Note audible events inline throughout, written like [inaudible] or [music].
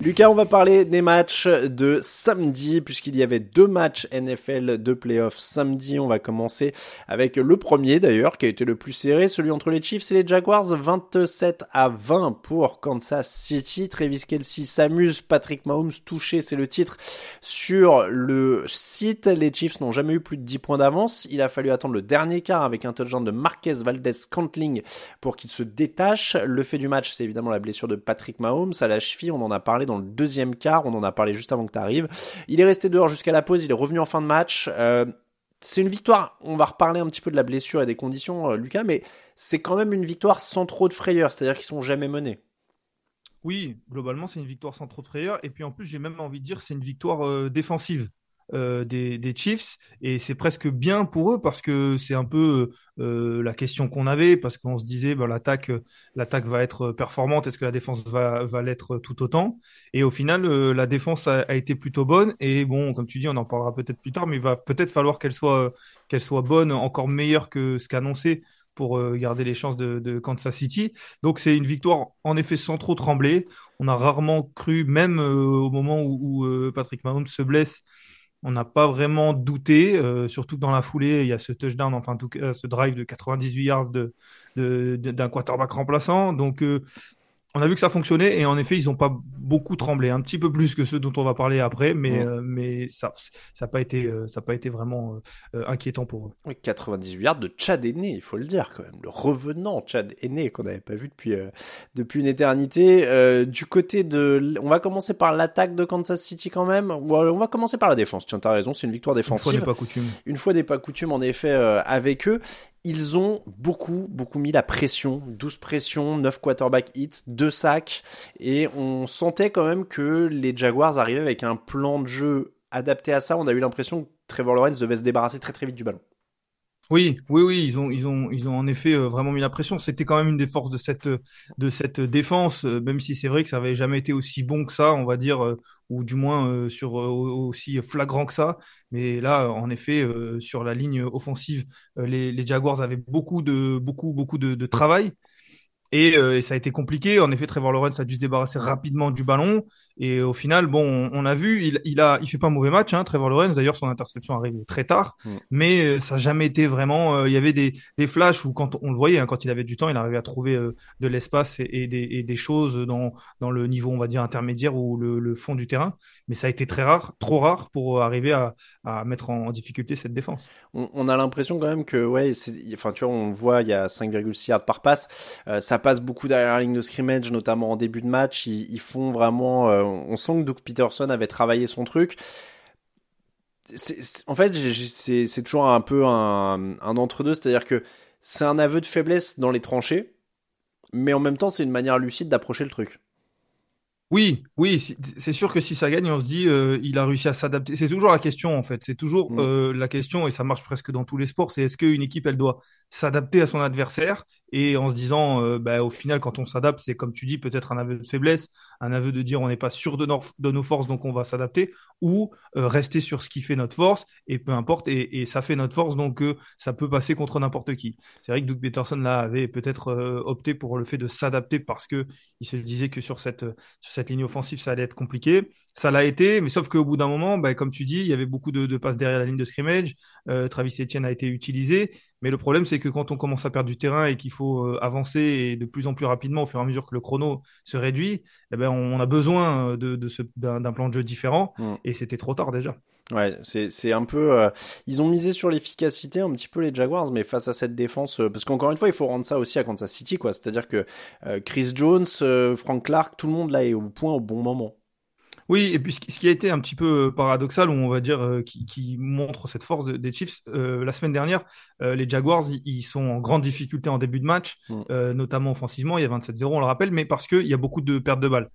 Lucas, on va parler des matchs de samedi, puisqu'il y avait deux matchs NFL de playoffs samedi. On va commencer avec le premier d'ailleurs, qui a été le plus serré, celui entre les Chiefs et les Jaguars, 27 à 20 pour Kansas City. Travis Kelsey s'amuse, Patrick Mahomes touché, c'est le titre sur le site. Les Chiefs n'ont jamais eu plus de 10 points d'avance. Il a fallu attendre le dernier quart avec un touchdown de Marquez Valdez Cantling pour qu'il se détache. Le fait du match, c'est évidemment la blessure de Patrick Mahomes à la cheville. On en a parlé dans le deuxième quart, on en a parlé juste avant que tu arrives. Il est resté dehors jusqu'à la pause, il est revenu en fin de match. Euh, c'est une victoire, on va reparler un petit peu de la blessure et des conditions, euh, Lucas, mais c'est quand même une victoire sans trop de frayeur, c'est-à-dire qu'ils sont jamais menés. Oui, globalement, c'est une victoire sans trop de frayeur. Et puis en plus, j'ai même envie de dire c'est une victoire euh, défensive. Euh, des, des, Chiefs et c'est presque bien pour eux parce que c'est un peu euh, la question qu'on avait parce qu'on se disait bah, l'attaque l'attaque va être performante est-ce que la défense va, va l'être tout autant? Et au final euh, la défense a, a, été plutôt bonne et bon comme tu dis on en parlera peut-être plus tard mais il va peut-être falloir qu'elle soit qu'elle soit bonne encore meilleure que ce qu'annoncé pour garder les chances de, de Kansas City. Donc c'est une victoire en effet sans trop trembler. On a rarement cru, même au moment où, où Patrick Mahomes se blesse, on n'a pas vraiment douté, euh, surtout que dans la foulée, il y a ce touchdown, enfin en tout cas ce drive de 98 yards de, d'un quarterback remplaçant. Donc euh, on a vu que ça fonctionnait et en effet, ils n'ont pas beaucoup tremblé, un petit peu plus que ceux dont on va parler après, mais, euh, mais ça ça n'a pas été euh, pas été vraiment euh, inquiétant pour eux. Oui, 98 yards de Chad Aîné, il faut le dire quand même, le revenant Chad Aîné qu'on n'avait pas vu depuis depuis une éternité. du côté de, on va commencer par l'attaque de Kansas City quand même. on va commencer par la défense. Tiens, t'as raison, c'est une victoire défensive. Une fois n'est pas coutume. Une fois n'est pas coutume en effet avec eux ils ont beaucoup, beaucoup mis la pression. 12 pressions, 9 quarterback hits, 2 sacs. Et on sentait quand même que les Jaguars arrivaient avec un plan de jeu adapté à ça. On a eu l'impression que Trevor Lawrence devait se débarrasser très très vite du ballon. Oui, oui, oui, ils ont, ils ont, ils ont en effet euh, vraiment mis la pression. C'était quand même une des forces de cette, de cette défense, euh, même si c'est vrai que ça avait jamais été aussi bon que ça, on va dire, euh, ou du moins sur aussi flagrant que ça. Mais là, en effet, sur la ligne offensive, les, les Jaguars avaient beaucoup de, beaucoup, beaucoup de, de travail. Et, et, ça a été compliqué. En effet, Trevor Lawrence a dû se débarrasser rapidement du ballon. Et au final, bon, on a vu, il, il a, il fait pas un mauvais match, hein, Trevor Lawrence. D'ailleurs, son interception arrive très tard, mm. mais euh, ça n'a jamais été vraiment. Euh, il y avait des, des flashs où quand on le voyait, hein, quand il avait du temps, il arrivait à trouver euh, de l'espace et, et, des, et, des, choses dans dans le niveau, on va dire intermédiaire ou le, le, fond du terrain. Mais ça a été très rare, trop rare pour arriver à, à mettre en, difficulté cette défense. On, on a l'impression quand même que, ouais, enfin, tu vois, on voit, il y a 5,6 yards par passe. ça passe beaucoup derrière la ligne de scrimmage, notamment en début de match. Ils, ils font vraiment on sent que Doug Peterson avait travaillé son truc. en fait, c'est toujours un peu un, un entre-deux, c'est-à-dire que c'est un aveu de faiblesse dans les tranchées, mais en même temps, c'est une manière lucide d'approcher le truc. Oui, oui, c'est sûr que si ça gagne, on se dit euh, il a réussi à s'adapter. C'est toujours la question en fait. C'est toujours mm. euh, la question et ça marche presque dans tous les sports. C'est est-ce qu'une équipe elle doit s'adapter à son adversaire et en se disant euh, bah, au final quand on s'adapte c'est comme tu dis peut-être un aveu de faiblesse, un aveu de dire on n'est pas sûr de nos, de forces donc on va s'adapter ou rester sur ce qui fait notre force et peu importe et, et ça fait notre force donc ça peut passer contre n'importe qui. C'est vrai que Doug Peterson là avait peut-être opté pour le fait de s'adapter parce que il se disait que sur cette, sur cette ligne offensive, ça allait être compliqué. Ça l'a été, mais sauf qu'au bout d'un moment, bah, comme tu dis, il y avait beaucoup de, passes derrière la ligne de scrimmage. Euh, Travis Etienne a été utilisé. Mais le problème, c'est que quand on commence à perdre du terrain et qu'il faut euh, avancer et de plus en plus rapidement au fur et à mesure que le chrono se réduit, eh ben, on a besoin de, d'un, plan de jeu différent. Mm. Et c'était trop tard déjà. Ouais, c'est c'est un peu euh, ils ont misé sur l'efficacité un petit peu les Jaguars mais face à cette défense euh, parce qu'encore une fois, il faut rendre ça aussi à Kansas City quoi, c'est-à-dire que euh, Chris Jones, Frank Clark, tout le monde là est au point au bon moment. Oui, et puis ce qui a été un petit peu euh, paradoxal, ou on va dire euh, qui, montre cette force des Chiefs, euh, la semaine dernière, les Jaguars, ils, sont en grande difficulté en début de match, mm. notamment offensivement, il y a 27-0, on le rappelle, mais parce qu'il y a beaucoup de pertes de balles.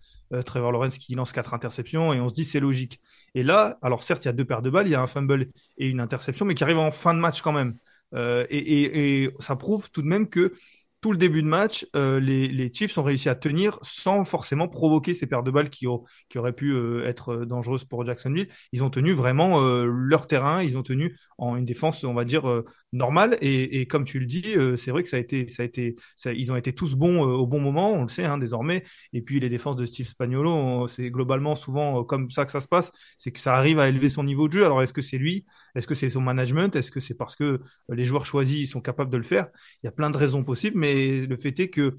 Trevor Lawrence qui lance quatre interceptions, et on se dit c'est logique. Et là, alors certes, il y a deux pertes de balles, il y a un fumble et une interception, mais qui arrive en fin de match quand même. et, et ça prouve tout de même que tout le début de match, euh, les, les, Chiefs ont réussi à tenir sans forcément provoquer ces paires de balles qui, auraient pu euh, être euh, dangereuses pour Jacksonville. Ils ont tenu vraiment leur terrain, ils ont tenu en une défense, on va dire, normale. Et, comme tu le dis, c'est vrai que ça a été, ça a été, ils ont été tous bons au bon moment, on le sait hein, désormais. Et puis les défenses de Steve Spagnuolo, c'est globalement souvent comme ça que ça se passe, c'est que ça arrive à élever son niveau de jeu. Alors est-ce que c'est lui? Est-ce que c'est son management? Est-ce que c'est parce que les joueurs choisis sont capables de le faire? Il y a plein de raisons possibles, mais le fait est que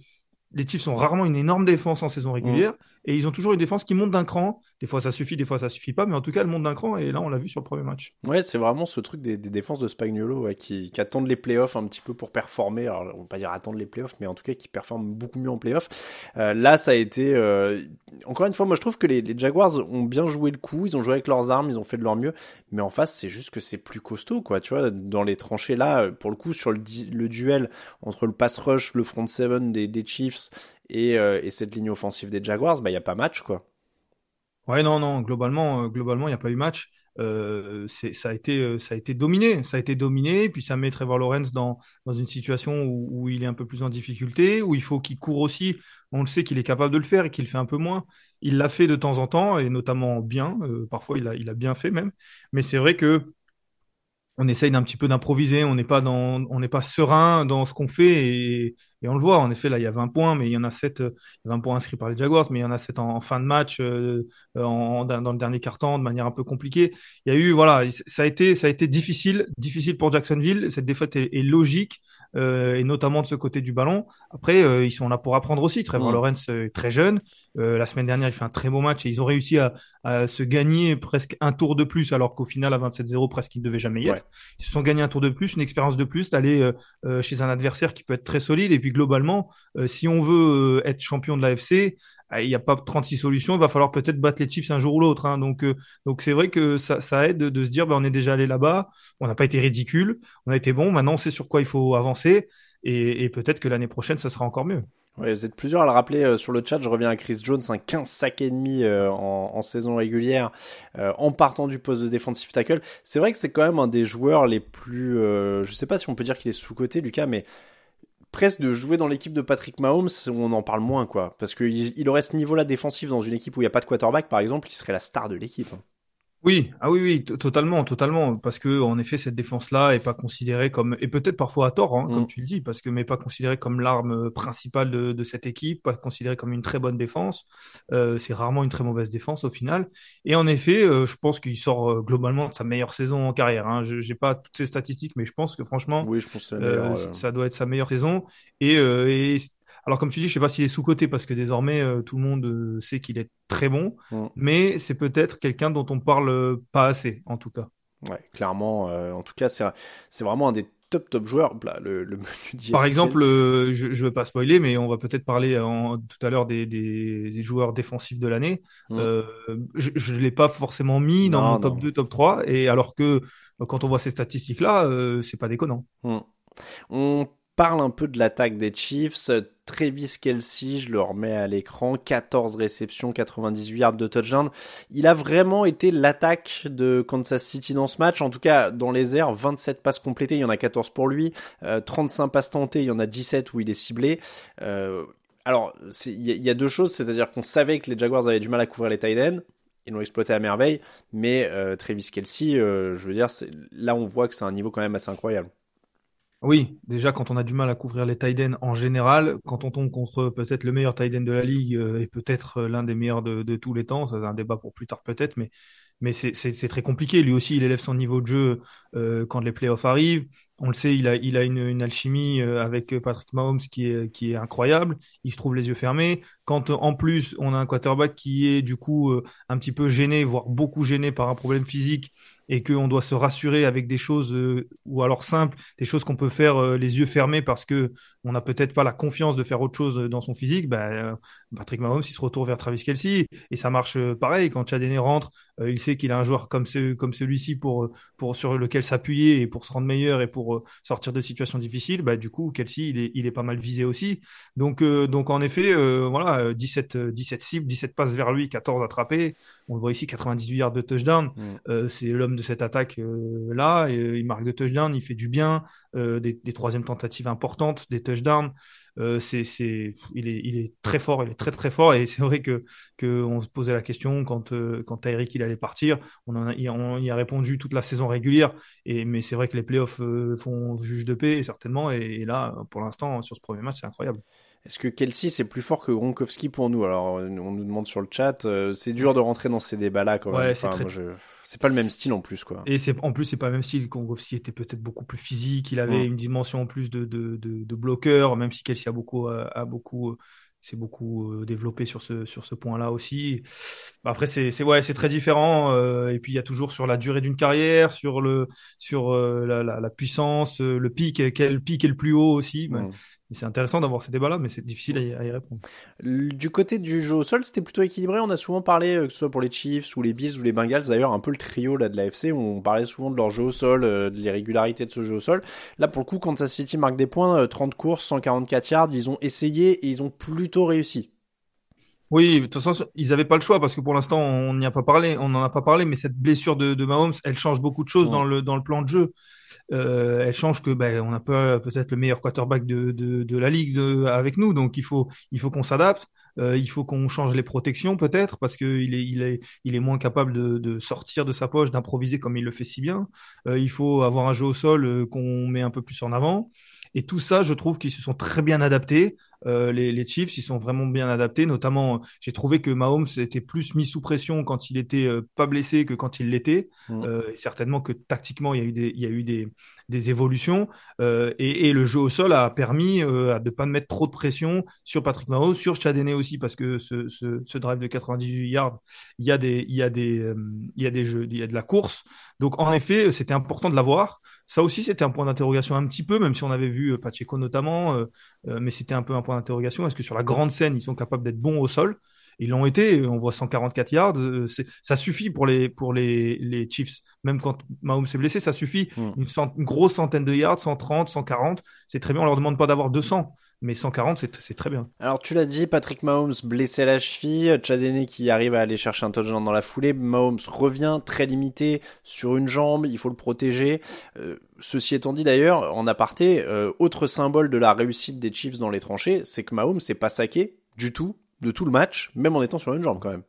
les Chiefs sont rarement une énorme défense en saison régulière mm. Et ils ont toujours une défense qui monte d'un cran. Des fois ça suffit, des fois ça suffit pas, mais en tout cas elle monte d'un cran et là on l'a vu sur le premier match. Ouais, c'est vraiment ce truc des, défenses de Spagnolo qui, attendent les playoffs un petit peu pour performer. Alors on va pas dire attendre les playoffs, mais en tout cas qui performent beaucoup mieux en playoffs. Euh, là ça a été euh, encore une fois, moi je trouve que les, Jaguars ont bien joué le coup, ils ont joué avec leurs armes, ils ont fait de leur mieux, mais en face c'est juste que c'est plus costaud quoi. Tu vois, dans les tranchées là, pour le coup sur le, duel entre le pass rush, le front seven des, des Chiefs euh, et, cette ligne offensive des Jaguars, bah il y a pas match quoi. Ouais non non globalement euh, globalement il n'y a pas eu match. Euh, ça a été ça a été dominé, ça a été dominé. Puis ça met Trevor Lawrence dans dans une situation où, il est un peu plus en difficulté, où il faut qu'il court aussi. On le sait qu'il est capable de le faire et qu'il fait un peu moins. Il l'a fait de temps en temps et notamment bien. parfois il a il a bien fait même. Mais c'est vrai que on essaye d'un petit peu d'improviser, on n'est pas pas serein dans ce qu'on fait et, et on le voit, en effet, là, il y a 20 points, mais il y en a 7, 20 euh, points inscrits par les Jaguars, mais il y en a 7 en, fin de match, euh, en, dans le dernier quart-temps, de manière un peu compliquée. Il y a eu, voilà, ça a été, ça a été difficile, difficile pour Jacksonville. Cette défaite est, logique, euh, et notamment de ce côté du ballon. Après, ils sont là pour apprendre aussi. Trevor mmh. Lawrence est très jeune. la semaine dernière, il fait un très beau match et ils ont réussi à, à se gagner presque un tour de plus, alors qu'au final, à 27-0, presque, ils ne devaient jamais y être. Ils se sont gagnés un tour de plus, une expérience de plus, d'aller chez un adversaire qui peut être très solide, et puis globalement, euh, si on veut euh, être champion de l'AFC, ah, il n'y a pas 36 solutions, il va falloir peut-être battre les Chiefs un jour ou l'autre. Hein. Donc, euh, donc c'est vrai que ça, aide de se dire, ben, on est déjà allé là-bas, on n'a pas été ridicule, on a été bon, maintenant on sait sur quoi il faut avancer, et, peut-être que l'année prochaine, ça sera encore mieux. Vous êtes plusieurs à le rappeler sur le chat. Je reviens à Chris Jones, un 15 sacs et demi en, saison régulière, en partant du poste de defensive tackle. C'est vrai que c'est quand même un des joueurs les plus, je sais pas si on peut dire qu'il est sous côté, Lucas, mais presque de jouer dans l'équipe de Patrick Mahomes, on en parle moins, quoi. Parce qu'il il aurait ce niveau-là défensif dans une équipe où il n'y a pas de quarterback, par exemple, il serait la star de l'équipe. Hein. Oui, ah oui, oui, totalement, totalement, parce que en effet cette défense-là est pas considérée comme, et peut-être parfois à tort, hein, comme mm. tu le dis, parce que mais pas considérée comme l'arme principale de, de, cette équipe, pas considérée comme une très bonne défense. Euh, c'est rarement une très mauvaise défense au final. Et en effet, euh, je pense qu'il sort euh, globalement de sa meilleure saison en carrière. Hein. Je j'ai pas toutes ces statistiques, mais je pense que franchement, oui, je pense que euh, ça doit être sa meilleure saison. Et, et alors comme tu dis, je sais pas s'il est sous-coté parce que désormais euh, tout le monde euh, sait qu'il est très bon, mm. mais c'est peut-être quelqu'un dont on parle euh, pas assez en tout cas. Ouais, clairement. en tout cas, c'est c'est vraiment un des top top joueurs. le, le Par exemple, je ne veux pas spoiler, mais on va peut-être parler tout à l'heure des, des, joueurs défensifs de l'année. Mm. je ne l'ai pas forcément mis dans mon top 2, top 3, et alors que quand on voit ces statistiques-là, c'est pas déconnant. Mm. On parle un peu de l'attaque des Chiefs. Travis Kelsey, je le remets à l'écran, 14 réceptions, 98 yards de touchdown. Il a vraiment été l'attaque de Kansas City dans ce match, en tout cas dans les airs, 27 passes complétées, il y en a 14 pour lui, 35 euh, passes tentées, il y en a 17 où il est ciblé. Euh, alors, il y, a deux choses, c'est-à-dire qu'on savait que les Jaguars avaient du mal à couvrir les tight ends, ils l'ont exploité à merveille, mais euh, Travis Kelsey, je veux dire, là on voit que c'est un niveau quand même assez incroyable. Oui, déjà quand on a du mal à couvrir les tight en général, quand on tombe contre peut-être le meilleur tight de la ligue euh, et peut-être euh, l'un des meilleurs de, tous les temps, ça c'est un débat pour plus tard peut-être, mais mais c'est très compliqué. Lui aussi, il élève son niveau de jeu euh, quand les playoffs arrivent. On le sait, il a, il a une, une alchimie avec Patrick Mahomes qui est, qui est incroyable. Il se trouve les yeux fermés. Quand en plus on a un quarterback qui est du coup un petit peu gêné, voire beaucoup gêné par un problème physique, et qu'on doit se rassurer avec des choses euh, ou alors simples, des choses qu'on peut faire euh, les yeux fermés parce que on n'a peut-être pas la confiance de faire autre chose dans son physique, bah, Patrick Mahomes il se retourne vers Travis Kelsey et ça marche pareil quand Chad rentre, il sait qu'il a un joueur comme ce, comme celui-ci pour pour sur lequel s'appuyer et pour se rendre meilleur et pour sortir de situations difficiles, bah du coup Kelsey il est il est pas mal visé aussi. Donc donc en effet voilà 17 17 cibles, 17 passes vers lui, 14 attrapés. On le voit ici 98 yards de touchdown. Mm. c'est l'homme de cette attaque euh, là. Et, euh, il marque des touchdowns, il fait du bien, euh, des, des troisièmes tentatives importantes, des touchdowns. C'est, c'est, il est, il est très fort, il est très très fort. Et c'est vrai que, que on se posait la question quand, quand Tyreek il allait partir. On a, il, y a répondu toute la saison régulière. Et mais c'est vrai que les playoffs font juge de paix certainement. et là, pour l'instant, sur ce premier match, c'est incroyable. Est-ce que Kelsey c'est plus fort que Gronkowski pour nous? Alors on nous demande sur le chat, euh, c'est dur de rentrer dans ces débats-là quand même. c'est pas le même style en plus quoi. Et c'est en plus c'est pas le même style. Gronkowski était peut-être beaucoup plus physique, il avait une dimension en plus de de, de, bloqueur, même si Kelsey a beaucoup a, beaucoup c'est beaucoup euh, développé sur ce sur ce point-là aussi. Après c'est c'est ouais c'est très différent euh, et puis il y a toujours sur la durée d'une carrière, sur le sur la, la, puissance, le pic, quel pic est le plus haut aussi c'est intéressant d'avoir ces débats-là, mais c'est difficile à y, répondre. Du côté du jeu au sol, c'était plutôt équilibré. On a souvent parlé, euh, que ce soit pour les Chiefs ou les Bills ou les Bengals, d'ailleurs, un peu le trio là de l'AFC, où on parlait souvent de leur jeu au sol, euh, de l'irrégularité de ce jeu au sol. Là, pour le coup, Kansas City marque des points, 30 euh, courses, 144 yards, ils ont essayé et ils ont plutôt réussi. Oui, de toute façon, ils n'avaient pas le choix parce que pour l'instant, on n'y a pas parlé, on n'en a pas parlé, mais cette blessure de, de Mahomes, elle change beaucoup de choses dans le dans le plan de jeu. Euh, elle change que ben, on n'a pas peut-être le meilleur quarterback de, de, de la ligue de, avec nous, donc il faut il faut qu'on s'adapte. Euh, il faut qu'on change les protections peut-être parce qu'il est il est il est moins capable de, de sortir de sa poche, d'improviser comme il le fait si bien. Euh, il faut avoir un jeu au sol euh, qu'on met un peu plus en avant. Et tout ça, je trouve qu'ils se sont très bien adaptés. Euh, les, les, Chiefs, ils sont vraiment bien adaptés. Notamment, j'ai trouvé que Mahomes était plus mis sous pression quand il était euh, pas blessé que quand il l'était. Mm. Euh, certainement que tactiquement, il y a eu des, il y a eu des, des évolutions. Euh, et, et, le jeu au sol a permis euh, de pas mettre trop de pression sur Patrick Mahomes, sur Chadene aussi, parce que ce, ce, ce, drive de 98 yards, il y a des, il y a des, il y a des jeux, il y a de la course. Donc en effet, c'était important de l'avoir. Ça aussi, c'était un point d'interrogation un petit peu, même si on avait vu Pacheco notamment, mais c'était un peu un point d'interrogation. Est-ce que sur la grande scène, ils sont capables d'être bons au sol? Ils l'ont été. On voit 144 yards. ça suffit pour les pour les, les Chiefs. Même quand Mahomes s'est blessé, ça suffit. Hmm. Une, une, grosse centaine de yards, 130, 140, c'est très bien. On leur demande pas d'avoir 200 mais 140, c'est très bien. Alors tu l'as dit, Patrick Mahomes blessé à la cheville, Chadene qui arrive à aller chercher un touchdown dans la foulée, Mahomes revient très limité sur une jambe, il faut le protéger. Euh, ceci étant dit d'ailleurs, en aparté, euh, autre symbole de la réussite des Chiefs dans les tranchées, c'est que Mahomes s'est pas saqué du tout de tout le match, même en étant sur une jambe quand même.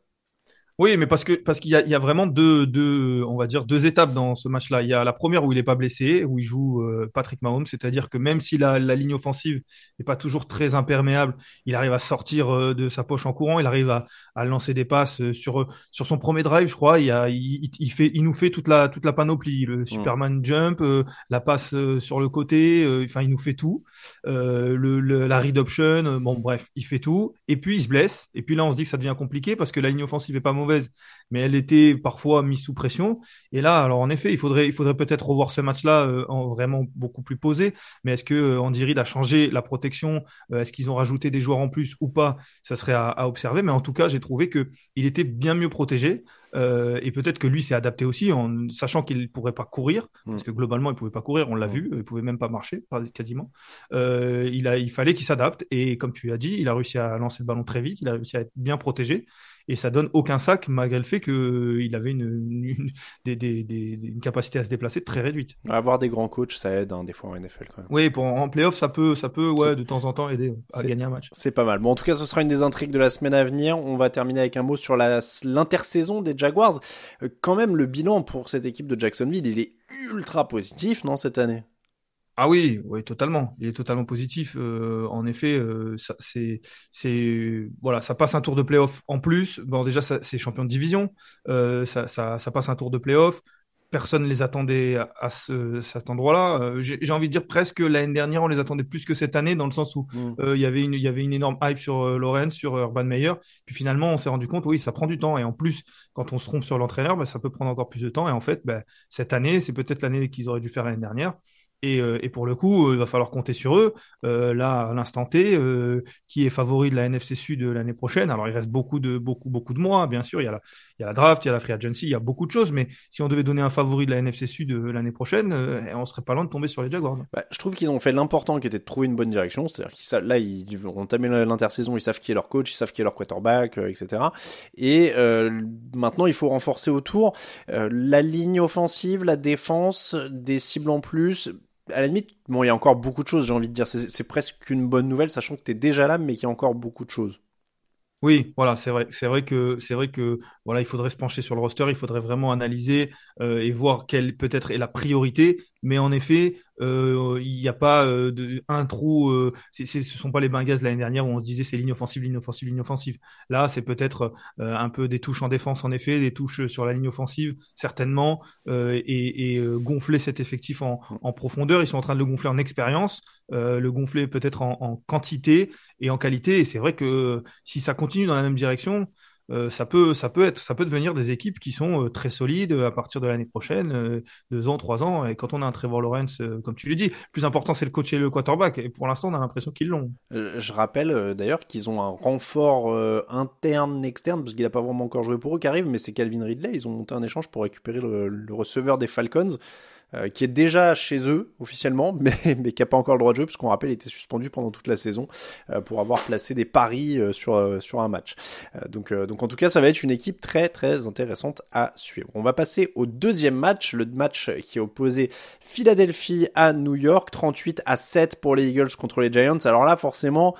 Oui, mais parce que parce qu'il y a, il y a vraiment deux, deux, on va dire deux étapes dans ce match-là. Il y a la première où il est pas blessé, où il joue euh, Patrick Mahomes, c'est-à-dire que même si la, la ligne offensive n'est pas toujours très imperméable, il arrive à sortir euh, de sa poche en courant, il arrive à, à lancer des passes euh, sur sur son premier drive, je crois. Il, y a, il, il fait, il nous fait toute la toute la panoplie, le mm. Superman jump, la passe sur le côté, enfin il nous fait tout, le, le, la read option, bon bref, il fait tout. Et puis il se blesse. Et puis là on se dit que ça devient compliqué parce que la ligne offensive est pas mauvaise mais elle était parfois mise sous pression. Et là, alors en effet, il faudrait, il faudrait peut-être revoir ce match-là euh, en vraiment beaucoup plus posé. Mais est-ce que euh, Andy Reid a changé la protection euh, Est-ce qu'ils ont rajouté des joueurs en plus ou pas Ça serait à, à, observer. Mais en tout cas, j'ai trouvé que il était bien mieux protégé. Et peut-être que lui s'est adapté aussi en sachant qu'il pourrait pas courir, mm. parce que globalement il pouvait pas courir, on l'a mm. vu, il pouvait même pas marcher quasiment. Il a, il fallait qu'il s'adapte et comme tu as dit, il a réussi à lancer le ballon très vite, il a réussi à être bien protégé et ça donne aucun sac malgré le fait qu'il avait une, une, des, des, des, une capacité à se déplacer très réduite. Avoir des grands coachs, ça aide hein, des fois en NFL quand même. Oui, pour en playoff, ça peut, ça peut, ouais, de temps en temps aider à gagner un match. C'est pas mal. Bon, en tout cas, ce sera une des intrigues de la semaine à venir. On va terminer avec un mot sur l'intersaison des Jaguars. Euh, quand même, le bilan pour cette équipe de Jacksonville, il est ultra positif, non, cette année? Ah oui, oui, totalement. Il est totalement positif. Euh, en effet, euh, c'est, c'est, voilà, ça passe un tour de playoff en plus. Bon, déjà, c'est champion de division. ça, ça, ça, passe un tour de playoff. personne ne les attendait à, ce, cet endroit-là. Euh, j'ai envie de dire presque l'année dernière, on les attendait plus que cette année, dans le sens où mm. euh, il y avait une, il y avait une énorme hype sur euh, Lorenz, sur Urban Meyer. Puis finalement, on s'est rendu compte, oui, ça prend du temps. Et en plus, quand on se trompe sur l'entraîneur, bah, ça peut prendre encore plus de temps. Et en fait, bah, cette année, c'est peut-être l'année qu'ils auraient dû faire l'année dernière. Et, euh, et, pour le coup, euh, il va falloir compter sur eux. Euh, là, à l'instant T, euh, qui est favori de la NFC Sud l'année prochaine. Alors, il reste beaucoup de beaucoup beaucoup de mois, bien sûr. Il y a la, il y a la draft, il y a la free agency, il y a beaucoup de choses. Mais si on devait donner un favori de la NFC Sud l'année prochaine, on serait pas loin de tomber sur les Jaguars. Bah, je trouve qu'ils ont fait l'important, qui était de trouver une bonne direction. C'est-à-dire qu'ils là, ils vont entamer l'intersaison, ils savent qui est leur coach, ils savent qui est leur quarterback, etc. Et maintenant, il faut renforcer autour la ligne offensive, la défense, des cibles en plus à la limite, bon, il y a encore beaucoup de choses, j'ai envie de dire. C'est presque une bonne nouvelle, sachant que tu es déjà là, mais qu'il y a encore beaucoup de choses. Oui, voilà, c'est vrai, c'est vrai que c'est vrai que voilà, il faudrait se pencher sur le roster, il faudrait vraiment analyser euh, et voir quelle peut-être est la priorité. Mais en effet, euh, il n'y a pas euh, de, un trou. Euh, ce ne sont pas les Bengals l'année dernière où on se disait c'est ligne offensive, ligne offensive, ligne offensive. Là, c'est peut-être un peu des touches en défense en effet, des touches sur la ligne offensive certainement, et, et gonfler cet effectif en, en, profondeur. Ils sont en train de le gonfler en expérience, le gonfler peut-être en, en, quantité et en qualité. Et c'est vrai que si ça continue dans la même direction, euh, ça peut, ça peut être, ça peut devenir des équipes qui sont euh, très solides à partir de l'année prochaine, euh, deux ans, trois ans. Et quand on a un Trevor Lawrence, comme tu l'as dit, le plus important c'est le coach et le quarterback. Et pour l'instant, on a l'impression qu'ils l'ont. je rappelle d'ailleurs qu'ils ont un renfort interne, externe, parce qu'il n'a pas vraiment encore joué pour eux qui arrive, mais c'est Calvin Ridley. Ils ont monté un échange pour récupérer le receveur des Falcons. Euh, qui est déjà chez eux officiellement, [laughs] mais, mais qui n'a pas encore le droit de jouer, puisqu'on rappelle, il était suspendu pendant toute la saison euh, pour avoir placé des paris euh, sur, sur un match. donc, donc en tout cas, ça va être une équipe très très intéressante à suivre. On va passer au deuxième match, le match qui opposé Philadelphie à New York, 38 à 7 pour les Eagles contre les Giants. Alors là, forcément,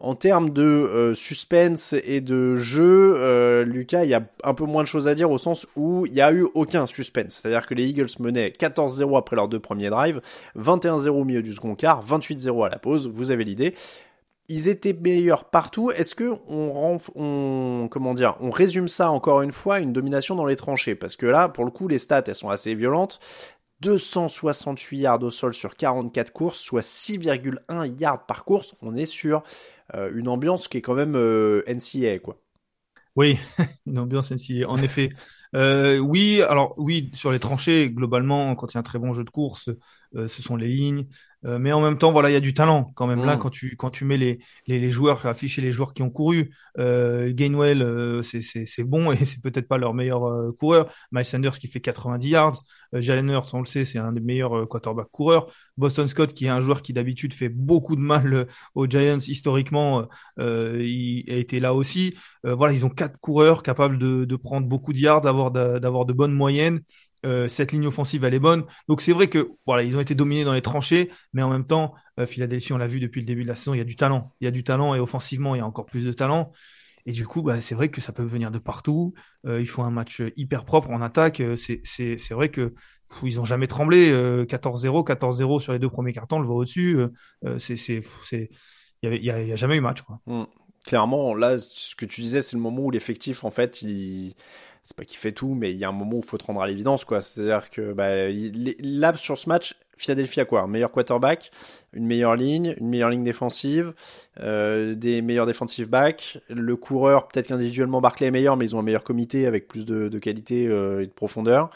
en termes de euh, suspense et de jeu, euh, Lucas, il y a un peu moins de choses à dire au sens où il n'y a eu aucun suspense. C'est-à-dire que les Eagles menaient 14-0 après leurs deux premiers drives, 21-0 au milieu du second quart, 28-0 à la pause, vous avez l'idée. Ils étaient meilleurs partout. Est-ce que on, on, comment dire, on résume ça encore une fois une domination dans les tranchées? Parce que là, pour le coup, les stats, elles sont assez violentes. 268 yards au sol sur 44 courses, soit 6,1 yards par course. On est sur une ambiance qui est quand même euh, NCA, quoi. Oui, [laughs] une ambiance NCA, en effet. Euh, oui, alors oui, sur les tranchées, globalement, quand il y a un très bon jeu de course, ce sont les lignes, euh, mais en même temps, voilà, il y a du talent quand même. Là, mm. quand tu quand tu mets les les, les joueurs afficher les joueurs qui ont couru, euh, Gainwell, euh, c'est c'est bon et [laughs] c'est peut-être pas leur meilleur euh, coureur. Miles Sanders qui fait 90 yards, Jalen Hurts, on le sait, c'est un des meilleurs quarterback coureurs. Boston Scott qui est un joueur qui d'habitude fait beaucoup de mal aux Giants historiquement, il a été là aussi. voilà, ils ont quatre coureurs capables de de prendre beaucoup de yards, d'avoir d'avoir de bonnes moyennes. Euh, cette ligne offensive elle est bonne. Donc c'est vrai que voilà, ils ont été dominés dans les tranchées, mais en même temps, euh, Philadelphie, on l'a vu depuis le début de la saison, il y a du talent, il y a du talent et offensivement il y a encore plus de talent. Et du coup, bah, c'est vrai que ça peut venir de partout. Euh, il faut un match hyper propre en attaque. C'est vrai que ils ont jamais tremblé. 14-0, 14-0 sur les deux premiers cartons, on le voit au-dessus. c'est il y, a, jamais eu match. Mmh. Clairement, là, ce que tu disais, c'est le moment où l'effectif, en fait, il c'est pas qu'il fait tout, mais il y a un moment où il faut te rendre à l'évidence, quoi. C'est-à-dire que bah, là, sur ce match, Philadelphie a quoi meilleur quarterback, une meilleure ligne, une meilleure ligne défensive, euh, des meilleurs defensive backs. Le coureur, peut-être qu'individuellement Barclay est meilleur, mais ils ont un meilleur comité avec plus de, de qualité euh, et de profondeur.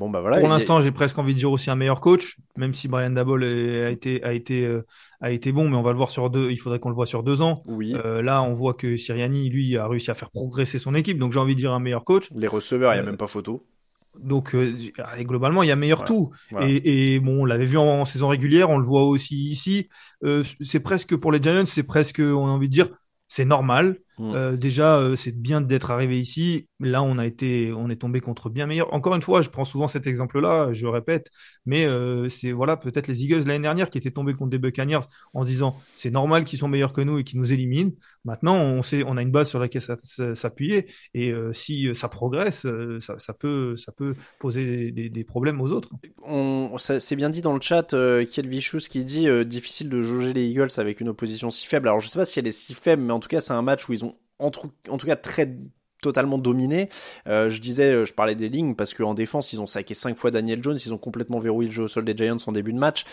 Bon, bah, Pour l'instant, j'ai presque envie de dire aussi un meilleur coach, même si Brian Dabol a été a été euh, a été bon, mais on va le voir sur deux. Il faudrait qu'on le voit sur deux ans. Oui. Euh, là, on voit que Siriani, lui, a réussi à faire progresser son équipe, donc j'ai envie de dire un meilleur coach. Les receveurs, il y a euh, même pas photo. Donc globalement, il y a meilleur tout. Et, et, bon, on l'avait vu en, saison régulière, on le voit aussi ici. c'est presque pour les Giants, c'est presque, on a envie de dire, c'est normal. Mm. Euh, déjà, euh, c'est bien d'être arrivé ici. Là, on a été, on est tombé contre bien meilleur. Encore une fois, je prends souvent cet exemple-là, je répète, mais euh, c'est voilà peut-être les Eagles l'année dernière qui étaient tombés contre des Buccaneers en disant c'est normal qu'ils sont meilleurs que nous et qu'ils nous éliminent. Maintenant, on sait, on a une base sur laquelle s'appuyer et si ça progresse, ça, peut, ça peut poser des, problèmes aux autres. On, c'est bien dit dans le chat, Kiel Vichus qui dit difficile de jauger les Eagles avec une opposition si faible. Alors je sais pas si elle est si faible, mais en tout cas c'est un match où ils ont en, tout cas très totalement dominé. Euh, je disais, euh, je parlais des lignes parce qu'en défense, ils ont saqué cinq fois Daniel Jones, ils ont complètement verrouillé le jeu au sol des Giants en début de match.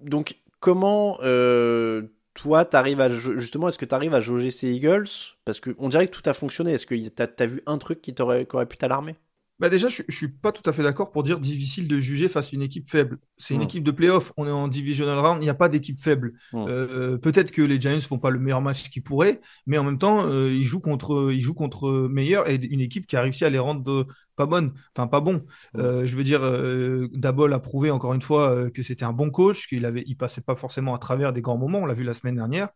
Donc, comment euh, toi, t'arrives à justement, est-ce que tu arrives à jauger ces Eagles? Parce que on dirait que tout a fonctionné. Est-ce que t'as as vu un truc qui t'aurait aurait pu t'alarmer? Bah déjà, je, je suis pas tout à fait d'accord pour dire difficile de juger face à une équipe faible. C'est une hmm. équipe de playoff. On est en divisional round. Il n'y a pas d'équipe faible. Hmm. Euh, Peut-être que les Giants font pas le meilleur match qu'ils pourraient, mais en même temps, euh, ils jouent contre, ils jouent contre meilleur et une équipe qui a réussi à les rendre pas bonnes, enfin pas bons. Hmm. Euh, je veux dire, euh, Dabol a prouvé encore une fois euh, que c'était un bon coach, qu'il avait, il passait pas forcément à travers des grands moments. On l'a vu la semaine dernière.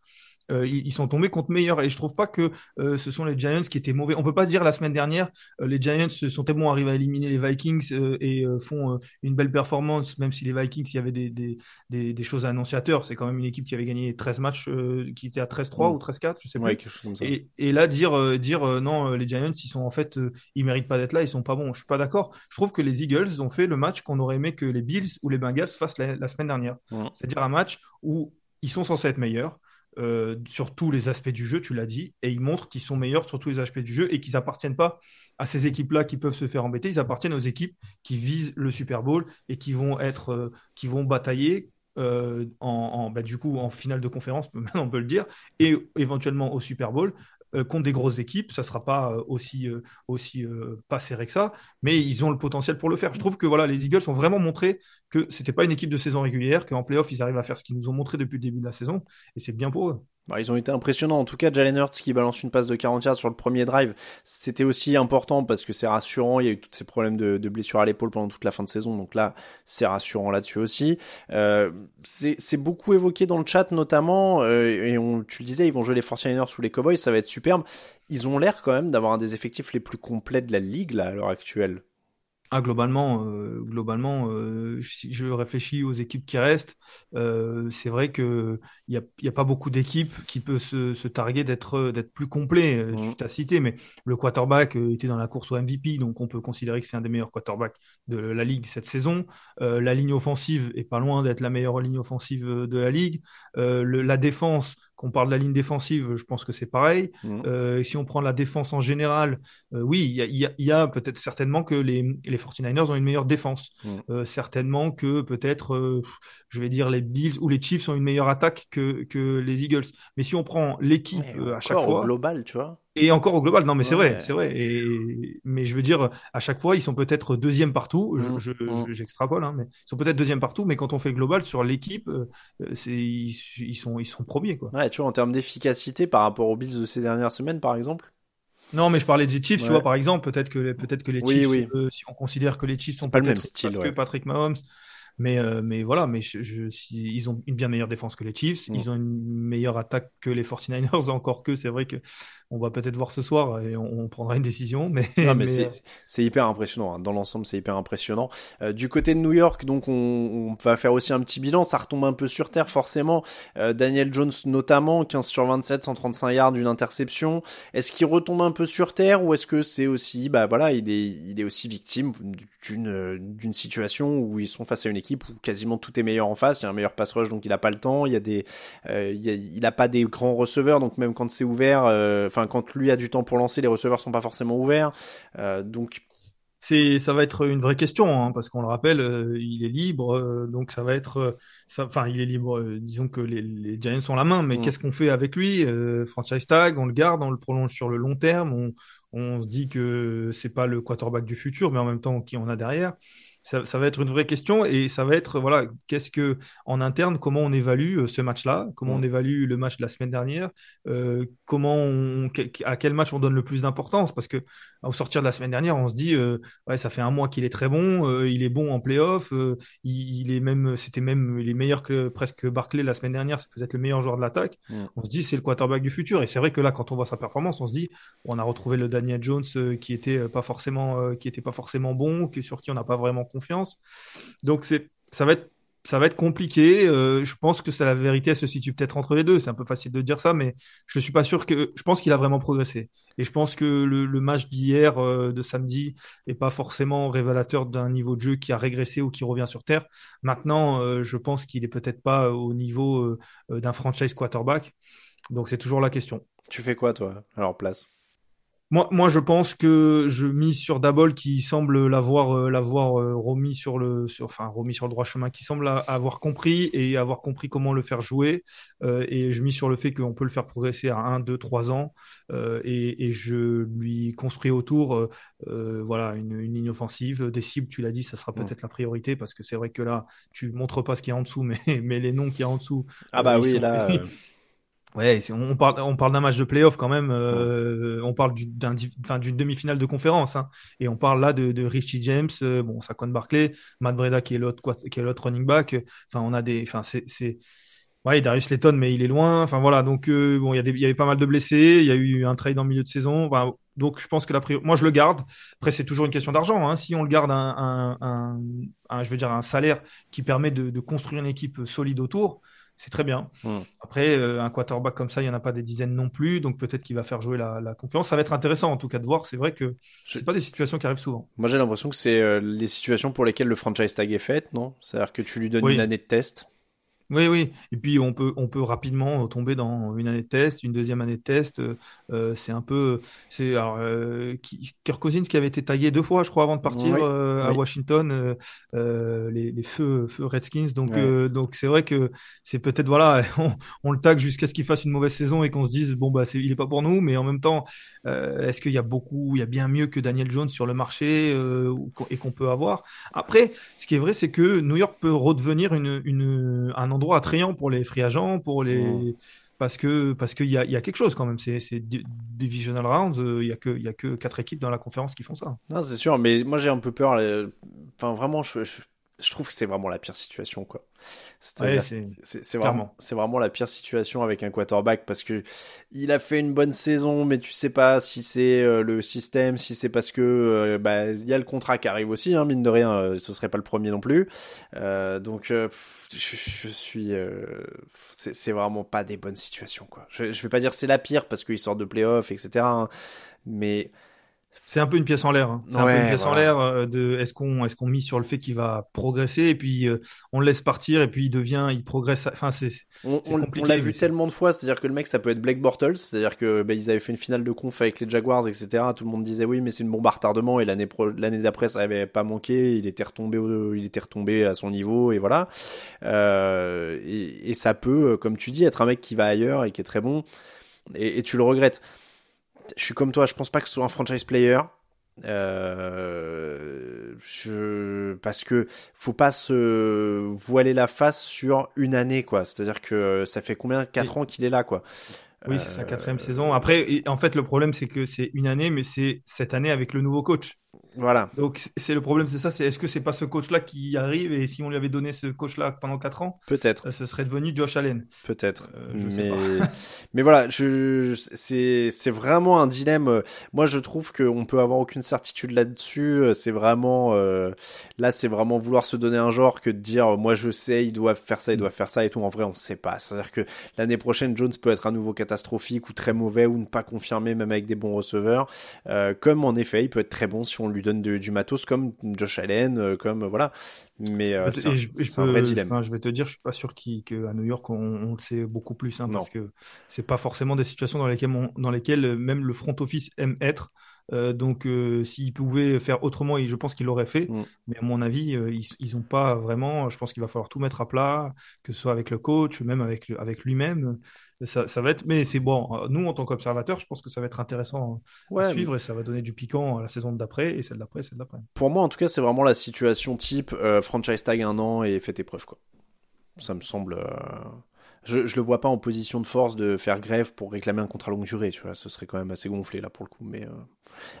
Euh, ils, sont tombés contre meilleurs. Et je trouve pas que euh, ce sont les Giants qui étaient mauvais. On peut pas dire la semaine dernière, euh, les Giants sont tellement arrivés à éliminer les Vikings et font une belle performance, même si les Vikings, il y avait des, des, des, des choses annonciateurs. C'est quand même une équipe qui avait gagné 13 matchs, qui était à 13-3 mm. ou 13-4, je sais pas. Et, et, là, dire, dire non, les Giants, ils sont en fait, ils méritent pas d'être là, ils sont pas bons. Je suis pas d'accord. Je trouve que les Eagles ont fait le match qu'on aurait aimé que les Bills ou les Bengals fassent la, semaine dernière. Mm. C'est-à-dire un match où ils sont censés être meilleurs. Euh, sur tous les aspects du jeu, tu l'as dit, et ils montrent qu'ils sont meilleurs sur tous les aspects du jeu et qu'ils appartiennent pas à ces équipes-là qui peuvent se faire embêter, ils appartiennent aux équipes qui visent le Super Bowl et qui vont être, euh, qui vont batailler euh, en, bah, du coup en finale de conférence, [laughs] on peut le dire, et éventuellement au Super Bowl euh, contre des grosses équipes. Ça sera pas euh, aussi, euh, aussi pas serré que ça, mais ils ont le potentiel pour le faire. Je trouve que voilà, les Eagles ont vraiment montré que c'était pas une équipe de saison régulière, qu'en playoff, ils arrivent à faire ce qu'ils nous ont montré depuis le début de la saison, et c'est bien pour eux. Bah, ils ont été impressionnants. En tout cas, Jalen Hurts qui balance une passe de 40 yards sur le premier drive, c'était aussi important parce que c'est rassurant. Il y a eu tous ces problèmes de, de blessures à l'épaule pendant toute la fin de saison. Donc là, c'est rassurant là-dessus aussi. Euh, c'est beaucoup évoqué dans le chat notamment. Euh, et on, tu le disais, ils vont jouer les 49ers sous les Cowboys. Ça va être superbe. Ils ont l'air quand même d'avoir un des effectifs les plus complets de la ligue là, à l'heure actuelle. Ah, globalement, euh, globalement, euh, si je réfléchis aux équipes qui restent, euh, c'est vrai que il y a, y a, pas beaucoup d'équipes qui peuvent se, se targuer d'être d'être plus complet. Euh, mmh. Tu t'as cité, mais le quarterback euh, était dans la course au MVP, donc on peut considérer que c'est un des meilleurs quarterbacks de la ligue cette saison. la ligne offensive est pas loin d'être la meilleure ligne offensive de la ligue. Le, la défense qu'on parle de la ligne défensive, je pense que c'est pareil. Mmh. Euh, si on prend la défense en général, euh, oui, il y a, y a, y a peut-être certainement que les, les 49ers ont une meilleure défense. Mmh. Euh, certainement que peut-être, je vais dire, les Bills ou les Chiefs ont une meilleure attaque que, que les Eagles. Mais si on prend l'équipe à chaque fois. au global, tu vois. Et encore au global, non, mais c'est vrai, c'est vrai. Et, mais je veux dire, à chaque fois, ils sont peut-être deuxième partout. Mmh, je, mmh. j'extrapole, hein, mais ils sont peut-être deuxième partout. Mais quand on fait le global sur l'équipe, euh, c'est ils, ils, sont ils sont premiers, quoi. Ouais, tu vois, en termes d'efficacité par rapport aux Bills de ces dernières semaines, par exemple. Non, mais je parlais des Chiefs, tu vois, par exemple, peut-être que peut-être que les Chiefs, euh, si on considère que les Chiefs sont pas le même style que Patrick Mahomes, mais, euh, mais voilà, mais je, je, si, ils ont une bien meilleure défense que les Chiefs, mmh. ils ont une meilleure attaque que les 49ers, [laughs] encore que c'est vrai que on va peut-être voir ce soir et on, prendra une décision. Mais, non, mais, [laughs] mais c'est hyper impressionnant. Hein. Dans l'ensemble, c'est hyper impressionnant. Euh, du côté de New York, donc on, on, va faire aussi un petit bilan. Ça retombe un peu sur terre, forcément. Euh, Daniel Jones, notamment, 15 sur 27, 135 yards, d'une interception. Est-ce qu'il retombe un peu sur terre ou est-ce que c'est aussi, bah voilà, il est, il est aussi victime d'une d'une situation où ils sont face à une équipe où quasiment tout est meilleur en face. Il y a un meilleur pass rush, donc il a pas le temps. Il y a des, euh, il, y a, il a pas des grands receveurs, donc même quand c'est ouvert, euh, enfin quand lui a du temps pour lancer, les receveurs sont pas forcément ouverts. Euh, donc c'est ça va être une vraie question hein, parce qu'on le rappelle euh, il est libre euh, donc ça va être enfin il est libre disons que les, les Giants sont la main mais mm. qu'est-ce qu'on fait avec lui franchise tag on le garde on le prolonge sur le long terme on, on se dit que c'est pas le quarterback du futur mais en même temps qui on a derrière ça, ça, va être une vraie question et ça va être voilà qu'est-ce que en interne comment on évalue euh, ce match-là, comment on mm. évalue le match de la semaine dernière, euh, comment on, à quel match on donne le plus d'importance? Parce que au sortir de la semaine dernière on se dit euh, ouais ça fait un mois qu'il est très bon, euh, il est bon en playoff, il, il, est même c'était même il est meilleur que presque Barclay la semaine dernière, c'est peut-être le meilleur joueur de l'attaque. Mm. On se dit c'est le quarterback du futur et c'est vrai que là quand on voit sa performance on se dit on a retrouvé le Daniel Jones qui était pas forcément qui était pas forcément bon, qui sur qui on n'a pas vraiment confiance. Donc c'est ça va être ça va être compliqué. Euh, je pense que c'est la vérité, elle se situe peut-être entre les deux. C'est un peu facile de dire ça, mais je suis pas sûr que. Je pense qu'il a vraiment progressé. Et je pense que le, match d'hier, euh, de samedi, est pas forcément révélateur d'un niveau de jeu qui a régressé ou qui revient sur terre. Maintenant, euh, je pense qu'il est peut-être pas au niveau d'un franchise quarterback. Donc c'est toujours la question. Tu fais quoi toi alors place? Moi, moi, je pense que je mise sur Dabol qui semble l'avoir, euh, l'avoir euh, remis sur le, sur, enfin remis sur le droit chemin, qui semble avoir compris et avoir compris comment le faire jouer. Euh, et je mise sur le fait qu'on peut le faire progresser à 1, 2, 3 ans. Et, et, je lui construis autour, voilà, une, une, ligne offensive, des cibles. Tu l'as dit, ça sera peut-être la priorité parce que c'est vrai que là, tu montres pas ce qu'il y a en dessous, [laughs] mais, mais les noms qu'il y a en dessous. Ah bah oui, là. Ouais, on parle, on parle d'un match de playoff quand même. Euh, on parle d'une d'une demi-finale de conférence, hein, et on parle là de, de Richie James, euh, bon, Saquon Barkley, Matt Breda qui est l'autre qui est l'autre running back. Enfin, on a des, enfin, c'est, ouais, Darius Letton, mais il est loin. Enfin voilà, donc euh, bon, il y y avait pas mal de blessés. Il y a eu un trade en milieu de saison. Enfin, donc je pense que la moi je le garde. Après, c'est toujours une question d'argent. Hein. Si on le garde un, un, un, je veux dire un salaire qui permet de, de construire une équipe solide autour c'est très bien. Hmm. Après, euh, un quarterback comme ça, il n'y en a pas des dizaines non plus, donc peut-être qu'il va faire jouer la, concurrence. Ça va être intéressant en tout cas de voir. C'est vrai que c'est pas des situations qui arrivent souvent. Moi, j'ai l'impression que c'est euh, les situations pour lesquelles le franchise tag est fait, non? C'est-à-dire que tu lui donnes une année de test. Oui, oui. Et puis on peut, on peut rapidement tomber dans une année de test, une deuxième année de test. Euh, c'est un peu, c'est alors euh, Kirk Cousins qui avait été taillé deux fois, je crois, avant de partir euh, à Washington, euh, euh, les, les feux, feux Redskins. Donc, donc c'est vrai que c'est peut-être voilà, [laughs] on, on, le tag jusqu'à ce qu'il fasse une mauvaise saison et qu'on se dise bon bah c'est, il est pas pour nous, mais en même temps, est-ce qu'il y a beaucoup, il y a bien mieux que Daniel Jones sur le marché et qu'on peut avoir? Après, ce qui est vrai, c'est que New York peut redevenir une, une un endroit attrayant pour les free agents, pour les parce que parce qu'il y a, y a quelque chose quand même. C'est divisional rounds. Euh, il y a que il y a que quatre équipes dans la conférence qui font ça. Non, c'est sûr. Mais moi j'ai un peu peur. Enfin vraiment, je, je trouve que c'est vraiment la pire situation, quoi. c'est vraiment, c'est vraiment la pire situation avec un quarterback parce que il a fait une bonne saison, mais tu sais pas si c'est euh, le système, si c'est parce que euh, bah il y a le contrat qui arrive aussi, hein, mine de rien, euh, ce serait pas le premier non plus. donc je, je, suis, c'est vraiment pas des bonnes situations, quoi. Je, je vais pas dire c'est la pire parce qu'il sort de playoff, etc. Hein, mais c'est un peu une pièce en l'air. Hein. C'est un peu une pièce en l'air euh, de est-ce qu'on est-ce qu'on mise sur le fait qu'il va progresser et puis euh, on le laisse partir et puis il devient il progresse. Enfin c'est on, on, l'a vu tellement de fois, c'est-à-dire que le mec ça peut être Blake Bortles, c'est-à-dire que bah, ils avaient fait une finale de conf avec les Jaguars etc. Tout le monde disait oui mais c'est une bombe à retardement et l'année l'année d'après ça avait pas manqué, il était retombé il était retombé à son niveau et voilà. Euh, et, et, ça peut comme tu dis être un mec qui va ailleurs et qui est très bon et, et tu le regrettes je suis comme toi, je pense pas que ce soit un franchise player. Euh, je, parce que faut pas se voiler la face sur une année, quoi. C'est-à-dire que ça fait combien, quatre ans qu'il est là, quoi. Oui, c'est sa quatrième saison. Après, en fait, le problème, c'est que c'est une année, mais c'est cette année avec le nouveau coach. Voilà. Donc c'est le problème, c'est ça. C'est est-ce que c'est pas ce coach-là qui arrive et si on lui avait donné ce coach-là pendant 4 ans, peut-être, euh, ce serait devenu Josh Allen. Peut-être. Euh, mais [laughs] mais voilà, je c'est c'est vraiment un dilemme. Moi, je trouve qu'on peut avoir aucune certitude là-dessus. C'est vraiment euh, là, c'est vraiment vouloir se donner un genre que de dire moi je sais, il doit faire ça, il doit faire ça et tout. En vrai, on sait pas. C'est-à-dire que l'année prochaine, Jones peut être à nouveau catastrophique ou très mauvais ou ne pas confirmer même avec des bons receveurs. Euh, comme en effet, il peut être très bon si on lui donne du matos comme Josh Allen, euh, comme voilà. Mais euh, c'est un, vrai dilemme. je vais te dire, je suis pas sûr qu'à New York on, le sait beaucoup plus, hein, parce que c'est pas forcément des situations dans lesquelles, dans lesquelles même le front office aime être. Euh, donc, euh, s'ils pouvaient faire autrement, je pense qu'ils l'auraient fait. Mm. Mais à mon avis, euh, ils n'ont pas vraiment. Je pense qu'il va falloir tout mettre à plat, que ce soit avec le coach, même avec, avec lui-même. Ça, ça, va être. Mais c'est bon. Nous, en tant qu'observateurs, je pense que ça va être intéressant à suivre et ça va donner du piquant à la saison d'après et celle d'après, celle d'après. Pour moi, en tout cas, c'est vraiment la situation type franchise tag un an et faites épreuve quoi. Ça me semble. Je, je le vois pas en position de force de faire grève pour réclamer un contrat longue durée, tu vois, ce serait quand même assez gonflé là pour le coup, mais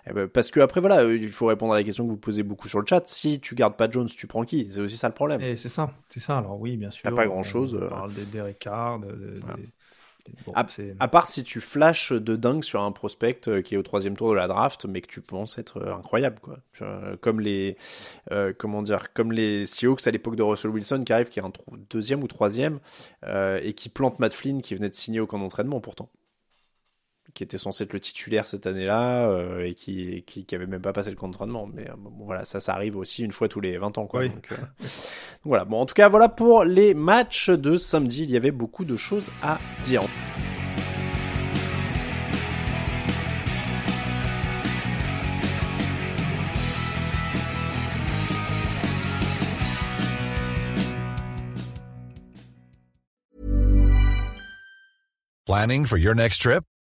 eh ben, parce que après voilà, il faut répondre à la question que vous posez beaucoup sur le chat. Si tu gardes pas Jones, tu prends qui? C'est aussi ça le problème. Et c'est ça, c'est ça. Alors oui, bien sûr. T'as pas grand chose. On euh. parle des Derek Carr, à, part si tu flashes de dingue sur un prospect euh, qui est au troisième tour de la draft, mais que tu penses être euh, incroyable, quoi. Comme les, comment dire, comme les Seahawks à l'époque de Russell Wilson qui arrive, qui est un deuxième ou troisième, et qui plante Matt Flynn qui venait de signer au camp d'entraînement pourtant qui était censé être le titulaire cette année-là euh, et qui, qui, même pas passé le compte d'entraînement. Mais euh, bon, voilà, ça, ça arrive aussi une fois tous les 20 ans, quoi. Donc, donc, euh, [laughs] voilà. Bon, en tout cas, voilà pour les matchs de samedi. Il y avait beaucoup de choses à dire. Planning for your next trip?